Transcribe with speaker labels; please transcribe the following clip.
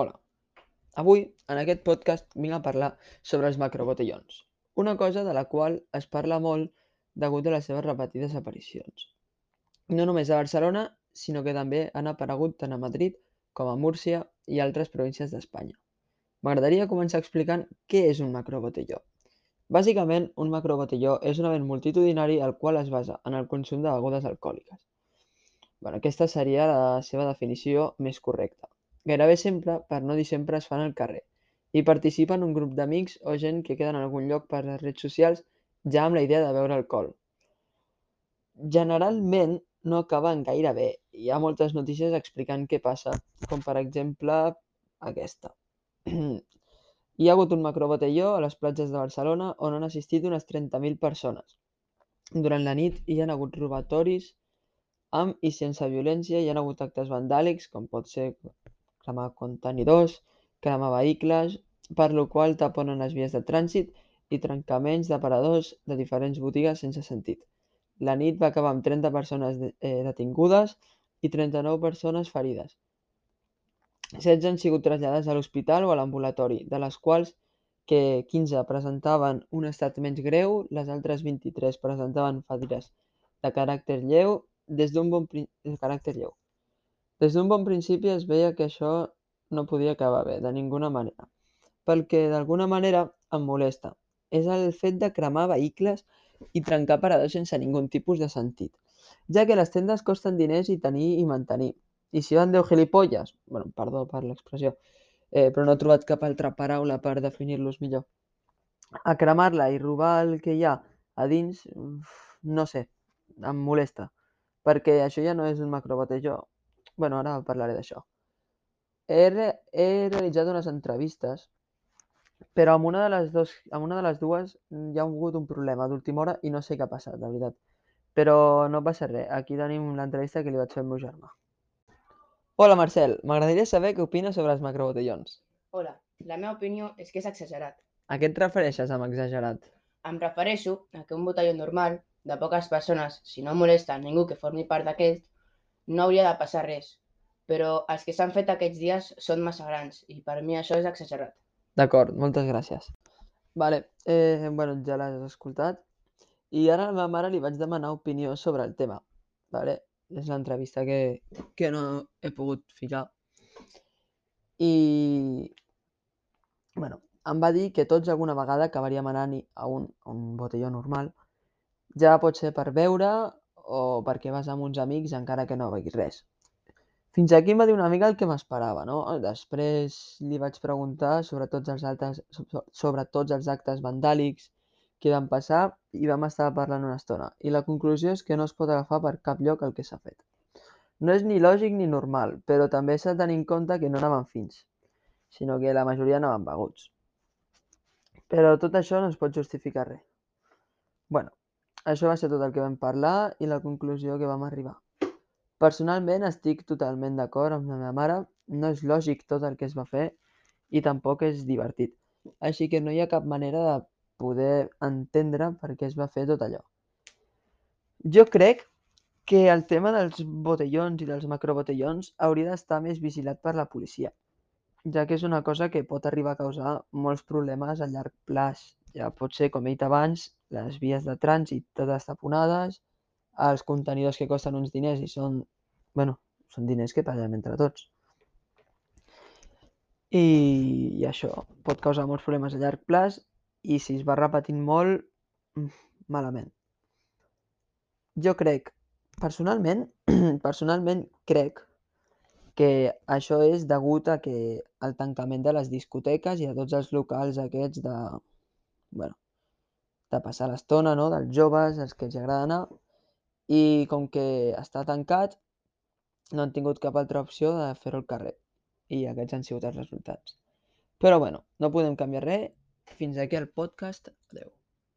Speaker 1: Hola. Avui, en aquest podcast, vinc a parlar sobre els macrobotellons, una cosa de la qual es parla molt degut a les seves repetides aparicions. No només a Barcelona, sinó que també han aparegut tant a Madrid com a Múrcia i altres províncies d'Espanya. M'agradaria començar explicant què és un macrobotelló. Bàsicament, un macrobotelló és un event multitudinari el qual es basa en el consum de begudes alcohòliques. Bueno, aquesta seria la seva definició més correcta. Gairebé sempre, per no dir sempre, es fan al carrer i participen un grup d'amics o gent que queden en algun lloc per les redes socials ja amb la idea de beure alcohol. Generalment no acaben gaire bé. Hi ha moltes notícies explicant què passa, com per exemple aquesta. Hi ha hagut un macrobotelló a les platges de Barcelona on han assistit unes 30.000 persones. Durant la nit hi han hagut robatoris amb i sense violència, hi ha hagut actes vandàlics, com pot ser cremar contenidors, cremar vehicles, per lo qual taponen les vies de trànsit i trencaments d'aparadors de diferents botigues sense sentit. La nit va acabar amb 30 persones eh, detingudes i 39 persones ferides. 16 han sigut traslladades a l'hospital o a l'ambulatori, de les quals que 15 presentaven un estat menys greu, les altres 23 presentaven ferides de caràcter lleu des d'un bon de caràcter lleu. Des d'un bon principi es veia que això no podia acabar bé, de ninguna manera. Pel que d'alguna manera em molesta és el fet de cremar vehicles i trencar paradors sense ningú tipus de sentit, ja que les tendes costen diners i tenir i mantenir. I si van 10 gilipolles, bueno, perdó per l'expressió, eh, però no he trobat cap altra paraula per definir-los millor, a cremar-la i robar el que hi ha a dins, no sé, em molesta perquè això ja no és un macrobotelló. Bueno, ara parlaré d'això. He, re he realitzat unes entrevistes, però amb una, de les dos, amb una de les dues hi ha hagut un problema d'última hora i no sé què ha passat, de veritat. Però no passa res, aquí tenim l'entrevista que li vaig fer al meu germà. Hola Marcel, m'agradaria saber què opines sobre els macrobotellons.
Speaker 2: Hola, la meva opinió és que és exagerat.
Speaker 1: A què et refereixes amb exagerat?
Speaker 2: Em refereixo a que un botelló normal de poques persones, si no molesta ningú que formi part d'aquest, no hauria de passar res. Però els que s'han fet aquests dies són massa grans i per mi això és exagerat.
Speaker 1: D'acord, moltes gràcies. Vale, eh, bueno, ja l'has escoltat. I ara a meva mare li vaig demanar opinió sobre el tema. Vale? És l'entrevista que, que no he pogut ficar. I, bueno, em va dir que tots alguna vegada acabaríem anant a un, a un botelló normal ja pot ser per beure o perquè vas amb uns amics encara que no beguis res. Fins aquí em va dir una mica el que m'esperava, no? Després li vaig preguntar sobre tots els altres, sobre tots els actes vandàlics que van passar i vam estar parlant una estona. I la conclusió és que no es pot agafar per cap lloc el que s'ha fet. No és ni lògic ni normal, però també s'ha de tenir en compte que no anaven fins, sinó que la majoria anaven beguts. Però tot això no es pot justificar res. Bueno, això va ser tot el que vam parlar i la conclusió que vam arribar. Personalment estic totalment d'acord amb la meva mare, no és lògic tot el que es va fer i tampoc és divertit. Així que no hi ha cap manera de poder entendre per què es va fer tot allò. Jo crec que el tema dels botellons i dels macrobotellons hauria d'estar més vigilat per la policia, ja que és una cosa que pot arribar a causar molts problemes a llarg plaç. Ja pot ser, com he dit abans, les vies de trànsit totes taponades, els contenidors que costen uns diners i són, bueno, són diners que paguem entre tots. I, i això pot causar molts problemes a llarg plaç i si es va repetint molt, mm, malament. Jo crec, personalment, personalment crec que això és degut a que el tancament de les discoteques i de tots els locals aquests de, bueno, de passar l'estona, no?, dels joves, els que els agrada anar, i com que està tancat, no han tingut cap altra opció de fer-ho al carrer. I aquests han sigut els resultats. Però bueno, no podem canviar res. Fins aquí el podcast. Adeu.